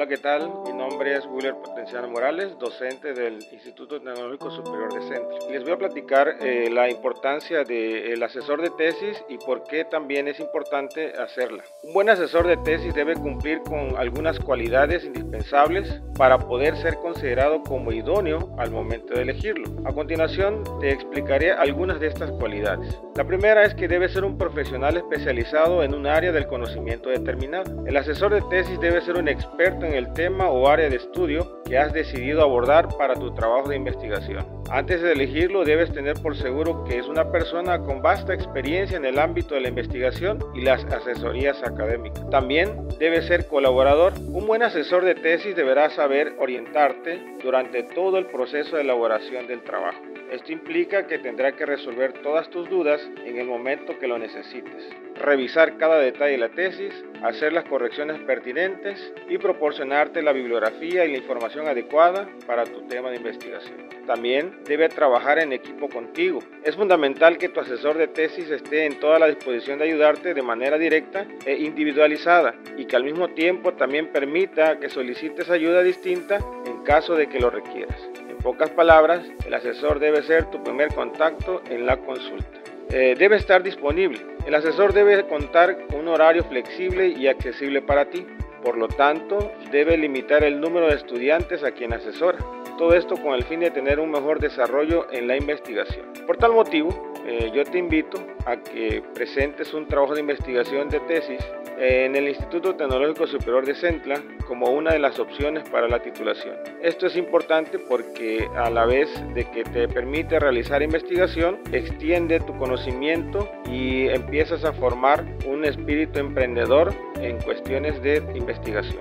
Hola, ¿qué tal? Mi nombre es Willer Potenciano Morales, docente del Instituto Tecnológico Superior de Centro. Les voy a platicar eh, la importancia del asesor de tesis y por qué también es importante hacerla. Un buen asesor de tesis debe cumplir con algunas cualidades indispensables para poder ser considerado como idóneo al momento de elegirlo. A continuación te explicaré algunas de estas cualidades. La primera es que debe ser un profesional especializado en un área del conocimiento determinado. El asesor de tesis debe ser un experto en el tema o área de estudio que has decidido abordar para tu trabajo de investigación. Antes de elegirlo debes tener por seguro que es una persona con vasta experiencia en el ámbito de la investigación y las asesorías académicas. También debe ser colaborador. Un buen asesor de tesis deberá saber orientarte durante todo el proceso de elaboración del trabajo. Esto implica que tendrá que resolver todas tus dudas en el momento que lo necesites, revisar cada detalle de la tesis, hacer las correcciones pertinentes y proporcionarte la bibliografía y la información adecuada para tu tema de investigación. También debe trabajar en equipo contigo. Es fundamental que tu asesor de tesis esté en toda la disposición de ayudarte de manera directa e individualizada y que al mismo tiempo también permita que solicites ayuda distinta en caso de que lo requieras. Pocas palabras, el asesor debe ser tu primer contacto en la consulta. Eh, debe estar disponible. El asesor debe contar con un horario flexible y accesible para ti. Por lo tanto, debe limitar el número de estudiantes a quien asesora. Todo esto con el fin de tener un mejor desarrollo en la investigación. Por tal motivo, eh, yo te invito a que presentes un trabajo de investigación de tesis en el Instituto Tecnológico Superior de Centla como una de las opciones para la titulación. Esto es importante porque a la vez de que te permite realizar investigación, extiende tu conocimiento y empiezas a formar un espíritu emprendedor en cuestiones de investigación.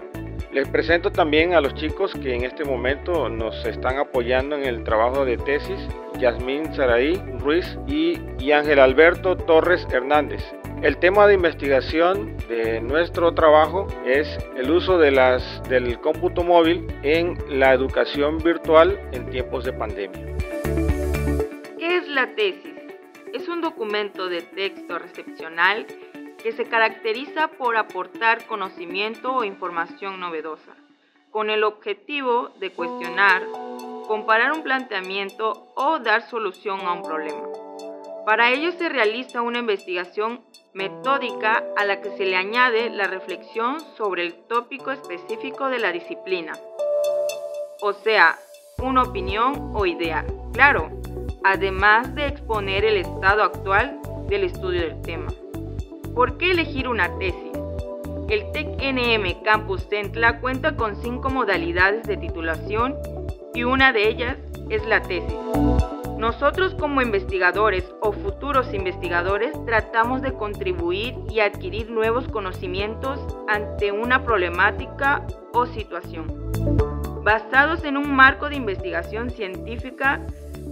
Les presento también a los chicos que en este momento nos están apoyando en el trabajo de tesis, Yasmín Saraí Ruiz y Ángel Alberto Torres Hernández. El tema de investigación de nuestro trabajo es el uso de las, del cómputo móvil en la educación virtual en tiempos de pandemia. ¿Qué es la tesis? Es un documento de texto recepcional que se caracteriza por aportar conocimiento o información novedosa, con el objetivo de cuestionar, comparar un planteamiento o dar solución a un problema. Para ello se realiza una investigación metódica a la que se le añade la reflexión sobre el tópico específico de la disciplina, o sea, una opinión o idea, claro, además de exponer el estado actual del estudio del tema. ¿Por qué elegir una tesis? El TEC-NM Campus Centla cuenta con cinco modalidades de titulación y una de ellas es la tesis. Nosotros como investigadores o futuros investigadores tratamos de contribuir y adquirir nuevos conocimientos ante una problemática o situación, basados en un marco de investigación científica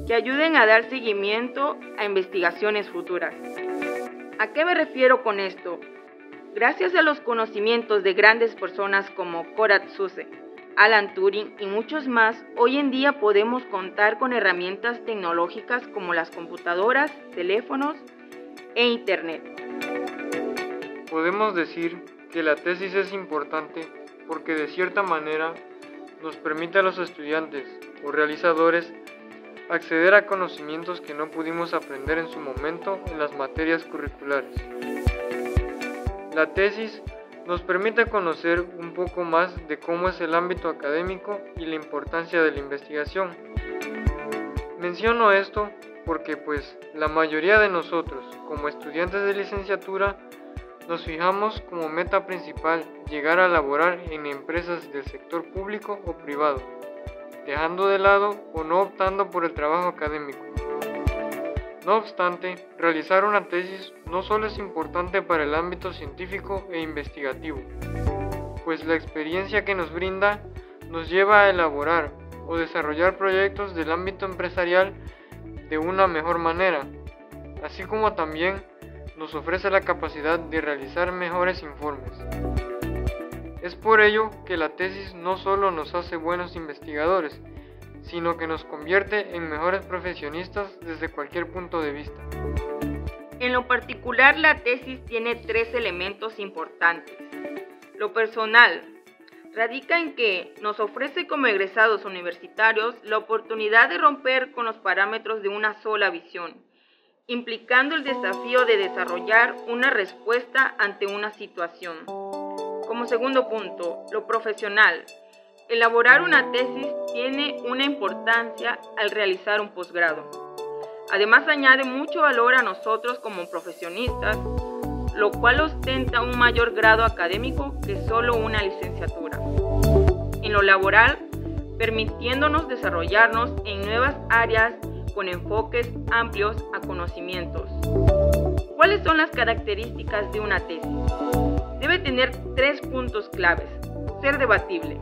que ayuden a dar seguimiento a investigaciones futuras. ¿A qué me refiero con esto? Gracias a los conocimientos de grandes personas como Korat Suse, Alan Turing y muchos más, hoy en día podemos contar con herramientas tecnológicas como las computadoras, teléfonos e Internet. Podemos decir que la tesis es importante porque de cierta manera nos permite a los estudiantes o realizadores acceder a conocimientos que no pudimos aprender en su momento en las materias curriculares. La tesis nos permite conocer un poco más de cómo es el ámbito académico y la importancia de la investigación. Menciono esto porque pues la mayoría de nosotros como estudiantes de licenciatura nos fijamos como meta principal llegar a laborar en empresas del sector público o privado, dejando de lado o no optando por el trabajo académico. No obstante, realizar una tesis no solo es importante para el ámbito científico e investigativo, pues la experiencia que nos brinda nos lleva a elaborar o desarrollar proyectos del ámbito empresarial de una mejor manera, así como también nos ofrece la capacidad de realizar mejores informes. Es por ello que la tesis no solo nos hace buenos investigadores, sino que nos convierte en mejores profesionistas desde cualquier punto de vista. En lo particular, la tesis tiene tres elementos importantes. Lo personal, radica en que nos ofrece como egresados universitarios la oportunidad de romper con los parámetros de una sola visión, implicando el desafío de desarrollar una respuesta ante una situación. Como segundo punto, lo profesional. Elaborar una tesis tiene una importancia al realizar un posgrado. Además añade mucho valor a nosotros como profesionistas lo cual ostenta un mayor grado académico que solo una licenciatura. En lo laboral, permitiéndonos desarrollarnos en nuevas áreas con enfoques amplios a conocimientos. ¿Cuáles son las características de una tesis? Debe tener tres puntos claves. Ser debatible.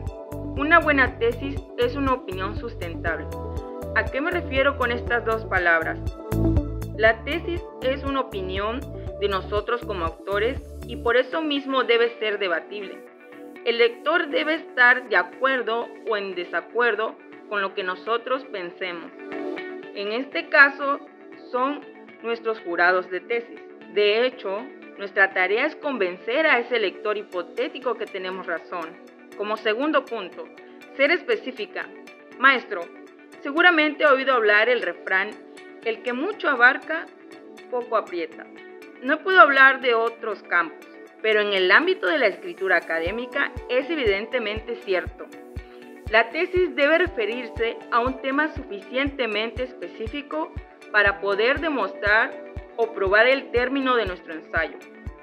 Una buena tesis es una opinión sustentable. ¿A qué me refiero con estas dos palabras? La tesis es una opinión de nosotros como autores y por eso mismo debe ser debatible. El lector debe estar de acuerdo o en desacuerdo con lo que nosotros pensemos. En este caso son nuestros jurados de tesis. De hecho, nuestra tarea es convencer a ese lector hipotético que tenemos razón. Como segundo punto, ser específica. Maestro, seguramente ha oído hablar el refrán, el que mucho abarca, poco aprieta. No puedo hablar de otros campos, pero en el ámbito de la escritura académica es evidentemente cierto. La tesis debe referirse a un tema suficientemente específico para poder demostrar o probar el término de nuestro ensayo.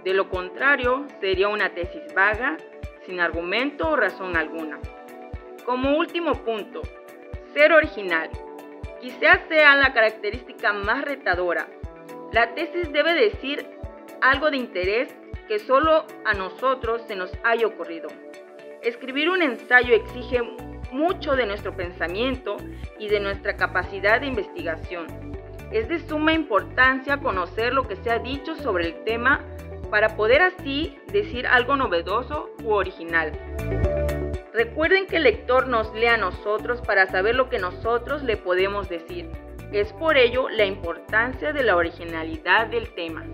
De lo contrario, sería una tesis vaga, sin argumento o razón alguna. Como último punto, ser original. Quizás sea la característica más retadora, la tesis debe decir algo de interés que solo a nosotros se nos haya ocurrido. Escribir un ensayo exige mucho de nuestro pensamiento y de nuestra capacidad de investigación. Es de suma importancia conocer lo que se ha dicho sobre el tema para poder así decir algo novedoso u original. Recuerden que el lector nos lee a nosotros para saber lo que nosotros le podemos decir. Es por ello la importancia de la originalidad del tema.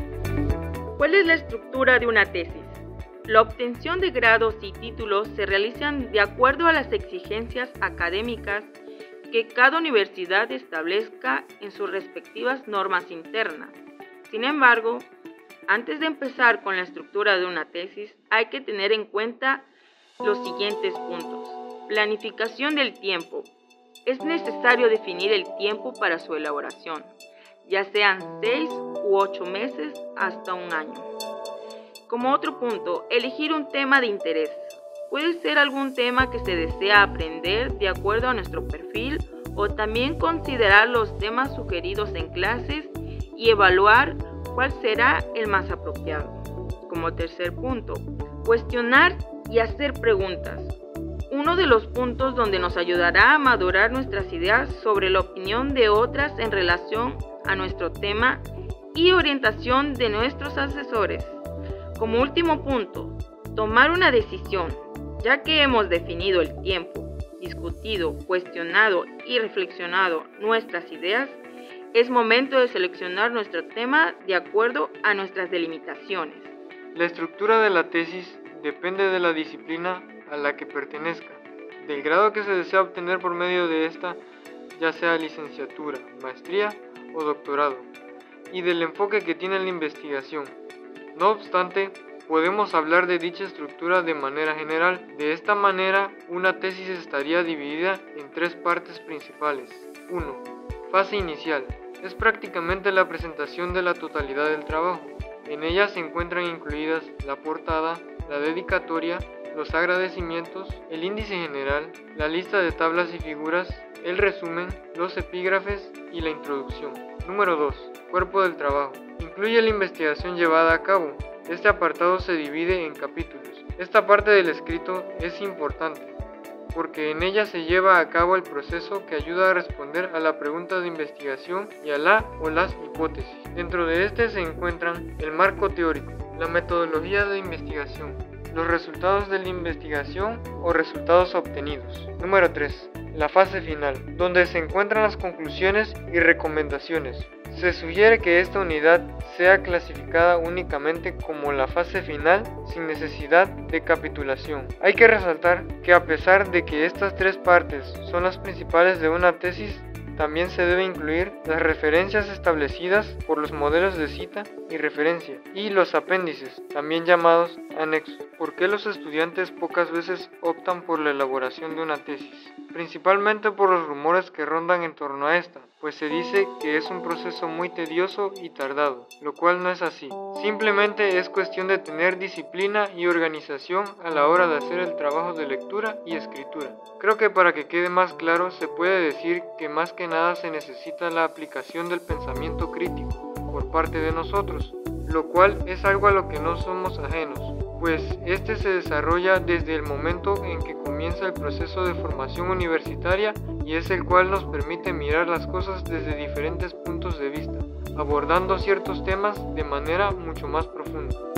¿Cuál es la estructura de una tesis? La obtención de grados y títulos se realizan de acuerdo a las exigencias académicas que cada universidad establezca en sus respectivas normas internas. Sin embargo, antes de empezar con la estructura de una tesis, hay que tener en cuenta los siguientes puntos. Planificación del tiempo, es necesario definir el tiempo para su elaboración, ya sean seis u ocho meses hasta un año. Como otro punto, elegir un tema de interés. Puede ser algún tema que se desea aprender de acuerdo a nuestro perfil o también considerar los temas sugeridos en clases y evaluar cuál será el más apropiado. Como tercer punto, cuestionar y hacer preguntas uno de los puntos donde nos ayudará a madurar nuestras ideas sobre la opinión de otras en relación a nuestro tema y orientación de nuestros asesores. Como último punto, tomar una decisión, ya que hemos definido el tiempo, discutido, cuestionado y reflexionado nuestras ideas, es momento de seleccionar nuestro tema de acuerdo a nuestras delimitaciones. La estructura de la tesis depende de la disciplina a la que pertenezca, del grado que se desea obtener por medio de esta, ya sea licenciatura, maestría o doctorado, y del enfoque que tiene la investigación. No obstante, podemos hablar de dicha estructura de manera general. De esta manera, una tesis estaría dividida en tres partes principales. 1. Fase inicial. Es prácticamente la presentación de la totalidad del trabajo. En ella se encuentran incluidas la portada, la dedicatoria, los agradecimientos, el índice general, la lista de tablas y figuras, el resumen, los epígrafes y la introducción. Número 2. Cuerpo del trabajo. Incluye la investigación llevada a cabo. Este apartado se divide en capítulos. Esta parte del escrito es importante porque en ella se lleva a cabo el proceso que ayuda a responder a la pregunta de investigación y a la o las hipótesis. Dentro de este se encuentran el marco teórico, la metodología de investigación, los resultados de la investigación o resultados obtenidos. Número 3. La fase final, donde se encuentran las conclusiones y recomendaciones. Se sugiere que esta unidad sea clasificada únicamente como la fase final sin necesidad de capitulación. Hay que resaltar que a pesar de que estas tres partes son las principales de una tesis, también se debe incluir las referencias establecidas por los modelos de cita y referencia y los apéndices, también llamados anexos. ¿Por qué los estudiantes pocas veces optan por la elaboración de una tesis? Principalmente por los rumores que rondan en torno a esta, pues se dice que es un proceso muy tedioso y tardado, lo cual no es así. Simplemente es cuestión de tener disciplina y organización a la hora de hacer el trabajo de lectura y escritura. Creo que para que quede más claro se puede decir que más que nada se necesita la aplicación del pensamiento crítico por parte de nosotros, lo cual es algo a lo que no somos ajenos, pues este se desarrolla desde el momento en que comienza el proceso de formación universitaria y es el cual nos permite mirar las cosas desde diferentes puntos de vista, abordando ciertos temas de manera mucho más profunda.